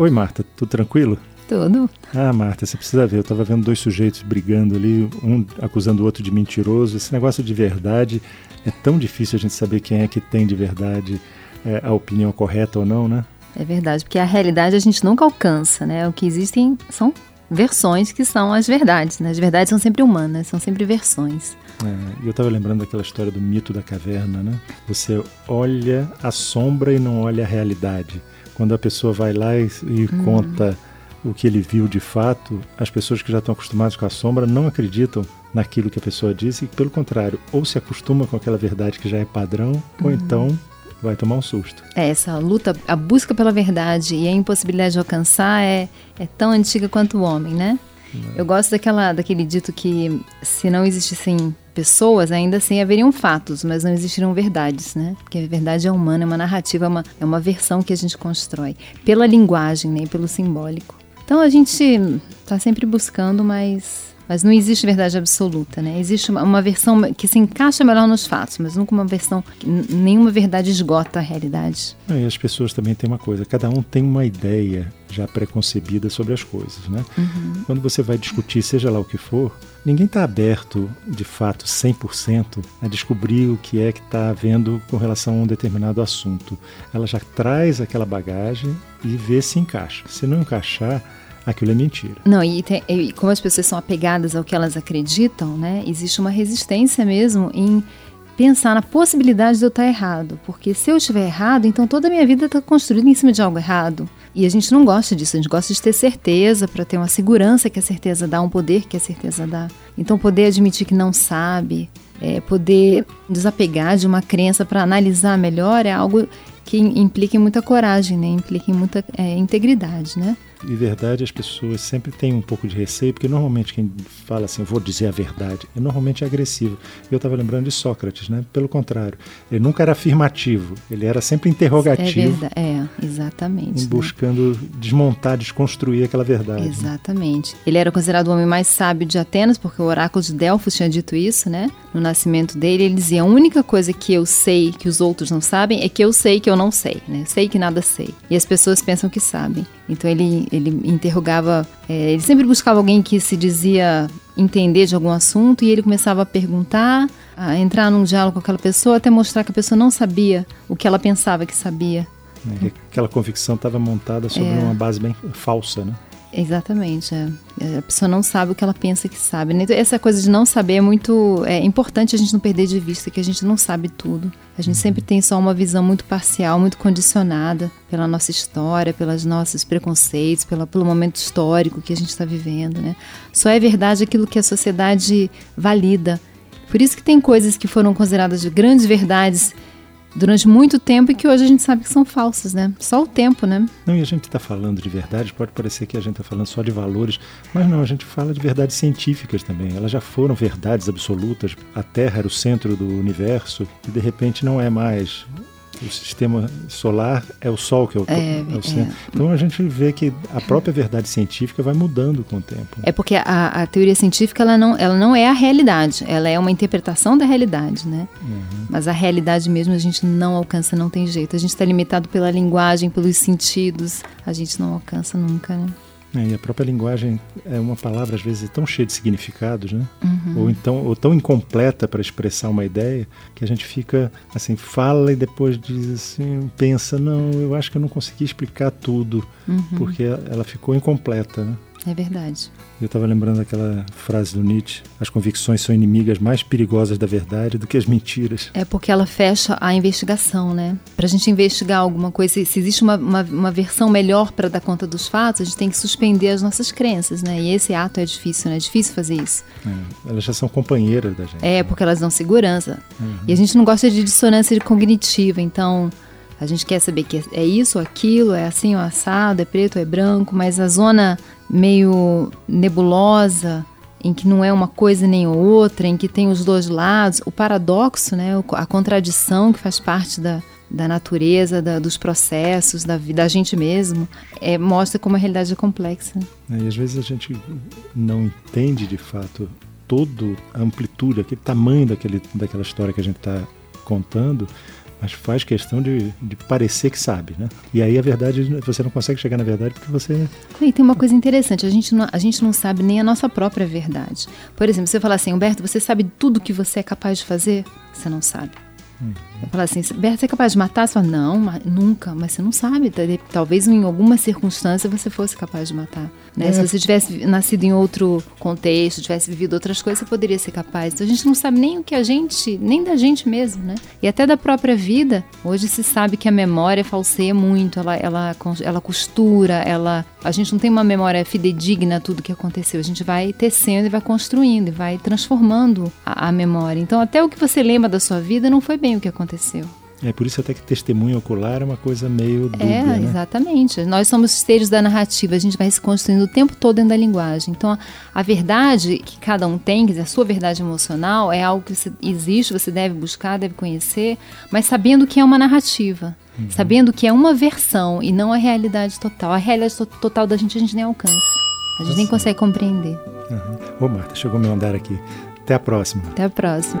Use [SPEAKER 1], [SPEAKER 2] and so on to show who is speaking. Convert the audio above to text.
[SPEAKER 1] Oi, Marta, tudo tranquilo?
[SPEAKER 2] Tudo.
[SPEAKER 1] Ah, Marta, você precisa ver. Eu estava vendo dois sujeitos brigando ali, um acusando o outro de mentiroso. Esse negócio de verdade é tão difícil a gente saber quem é que tem de verdade é, a opinião correta ou não, né?
[SPEAKER 2] É verdade, porque a realidade a gente nunca alcança, né? O que existem são versões que são as verdades, né? As verdades são sempre humanas, são sempre versões.
[SPEAKER 1] É, eu estava lembrando daquela história do mito da caverna, né? Você olha a sombra e não olha a realidade. Quando a pessoa vai lá e, e hum. conta o que ele viu de fato, as pessoas que já estão acostumadas com a sombra não acreditam naquilo que a pessoa disse, e pelo contrário, ou se acostuma com aquela verdade que já é padrão, uhum. ou então vai tomar um susto.
[SPEAKER 2] É, essa luta, a busca pela verdade e a impossibilidade de alcançar é, é tão antiga quanto o homem, né? Eu gosto daquela, daquele dito que se não existissem pessoas, ainda assim haveriam fatos, mas não existiriam verdades, né? Porque a verdade é humana, é uma narrativa, é uma, é uma versão que a gente constrói pela linguagem, né? pelo simbólico. Então a gente está sempre buscando, mas, mas não existe verdade absoluta, né? Existe uma, uma, versão que se encaixa melhor nos fatos, mas nunca uma versão nenhuma verdade esgota a realidade.
[SPEAKER 1] E as pessoas também têm uma coisa, cada um tem uma ideia já preconcebida sobre as coisas, né? Uhum. Quando você vai discutir, seja lá o que for, ninguém está aberto, de fato, 100% a descobrir o que é que está havendo com relação a um determinado assunto. Ela já traz aquela bagagem e vê se encaixa. Se não encaixar, aquilo é mentira.
[SPEAKER 2] Não, e, tem, e, como as pessoas são apegadas ao que elas acreditam, né? Existe uma resistência mesmo em pensar na possibilidade de eu estar errado. Porque se eu estiver errado, então toda a minha vida está construída em cima de algo errado. E a gente não gosta disso, a gente gosta de ter certeza, para ter uma segurança que a certeza dá, um poder que a certeza dá. Então, poder admitir que não sabe, é, poder desapegar de uma crença para analisar melhor é algo que implica em muita coragem, né? implica em muita é, integridade, né?
[SPEAKER 1] E verdade, as pessoas sempre têm um pouco de receio, porque normalmente quem fala assim, vou dizer a verdade, é normalmente agressivo. Eu estava lembrando de Sócrates, né? Pelo contrário, ele nunca era afirmativo, ele era sempre interrogativo.
[SPEAKER 2] É, é exatamente.
[SPEAKER 1] Né? Buscando desmontar, desconstruir aquela verdade. Né?
[SPEAKER 2] Exatamente. Né? Ele era considerado o homem mais sábio de Atenas, porque o oráculo de Delfos tinha dito isso, né? No nascimento dele, ele dizia: a única coisa que eu sei que os outros não sabem é que eu sei que eu não sei, né? Sei que nada sei. E as pessoas pensam que sabem. Então ele, ele interrogava, é, ele sempre buscava alguém que se dizia entender de algum assunto e ele começava a perguntar, a entrar num diálogo com aquela pessoa até mostrar que a pessoa não sabia o que ela pensava que sabia.
[SPEAKER 1] É, aquela convicção estava montada sobre é. uma base bem falsa, né?
[SPEAKER 2] Exatamente. É. é. A pessoa não sabe o que ela pensa que sabe. Né? Então, essa coisa de não saber é muito é importante a gente não perder de vista que a gente não sabe tudo. A gente sempre tem só uma visão muito parcial, muito condicionada pela nossa história, pelos nossos preconceitos, pela, pelo momento histórico que a gente está vivendo. Né? Só é verdade aquilo que a sociedade valida. Por isso que tem coisas que foram consideradas de grandes verdades durante muito tempo e que hoje a gente sabe que são falsas, né? Só o tempo, né?
[SPEAKER 1] Não, e a gente está falando de verdade, pode parecer que a gente está falando só de valores, mas não, a gente fala de verdades científicas também. Elas já foram verdades absolutas. A Terra era o centro do universo e de repente não é mais o sistema solar é o Sol que é o, é, é o centro. É. Então a gente vê que a própria verdade científica vai mudando com o tempo.
[SPEAKER 2] É porque a, a teoria científica ela não, ela não é a realidade, ela é uma interpretação da realidade, né? Uhum. Mas a realidade mesmo a gente não alcança, não tem jeito. A gente está limitado pela linguagem, pelos sentidos, a gente não alcança nunca, né?
[SPEAKER 1] É, e a própria linguagem é uma palavra às vezes tão cheia de significados, né? Uhum. Ou então ou tão incompleta para expressar uma ideia que a gente fica assim fala e depois diz assim pensa não eu acho que eu não consegui explicar tudo uhum. porque ela ficou incompleta, né?
[SPEAKER 2] É verdade.
[SPEAKER 1] Eu estava lembrando daquela frase do Nietzsche: as convicções são inimigas mais perigosas da verdade do que as mentiras.
[SPEAKER 2] É porque ela fecha a investigação, né? Para a gente investigar alguma coisa, se existe uma, uma, uma versão melhor para dar conta dos fatos, a gente tem que suspender as nossas crenças, né? E esse ato é difícil, né? É difícil fazer isso.
[SPEAKER 1] É, elas já são companheiras da gente.
[SPEAKER 2] É, né? porque elas dão segurança. Uhum. E a gente não gosta de dissonância cognitiva, então. A gente quer saber que é isso aquilo, é assim ou assado, é preto ou é branco, mas a zona meio nebulosa, em que não é uma coisa nem outra, em que tem os dois lados, o paradoxo, né, a contradição que faz parte da, da natureza, da, dos processos, da da gente mesmo, é, mostra como a realidade é complexa.
[SPEAKER 1] É, e às vezes a gente não entende de fato toda a amplitude, aquele tamanho daquele, daquela história que a gente está contando, mas faz questão de, de parecer que sabe, né? E aí a verdade, você não consegue chegar na verdade porque você...
[SPEAKER 2] E tem uma coisa interessante, a gente, não, a gente não sabe nem a nossa própria verdade. Por exemplo, você fala assim, Humberto, você sabe tudo que você é capaz de fazer? Você não sabe. Uhum. Fala assim, Berta, você é capaz de matar? Você fala, não, nunca, mas você não sabe. Talvez em alguma circunstância você fosse capaz de matar. Né? É. Se você tivesse nascido em outro contexto, tivesse vivido outras coisas, você poderia ser capaz. Então a gente não sabe nem o que a gente, nem da gente mesmo, né? E até da própria vida. Hoje se sabe que a memória falseia muito, ela, ela, ela costura, ela. A gente não tem uma memória fidedigna a tudo que aconteceu. A gente vai tecendo e vai construindo e vai transformando a, a memória. Então até o que você lembra da sua vida não foi bem o que aconteceu.
[SPEAKER 1] É por isso até que testemunho ocular é uma coisa meio dúbia,
[SPEAKER 2] É,
[SPEAKER 1] né?
[SPEAKER 2] exatamente. Nós somos esteiros da narrativa, a gente vai se construindo o tempo todo dentro da linguagem. Então, a, a verdade que cada um tem, quer dizer, a sua verdade emocional, é algo que você, existe, você deve buscar, deve conhecer, mas sabendo que é uma narrativa. Uhum. Sabendo que é uma versão e não a realidade total. A realidade total da gente a gente nem alcança. A gente nem consegue compreender.
[SPEAKER 1] Uhum. Ô, Marta, chegou meu andar aqui. Até a próxima.
[SPEAKER 2] Até a próxima.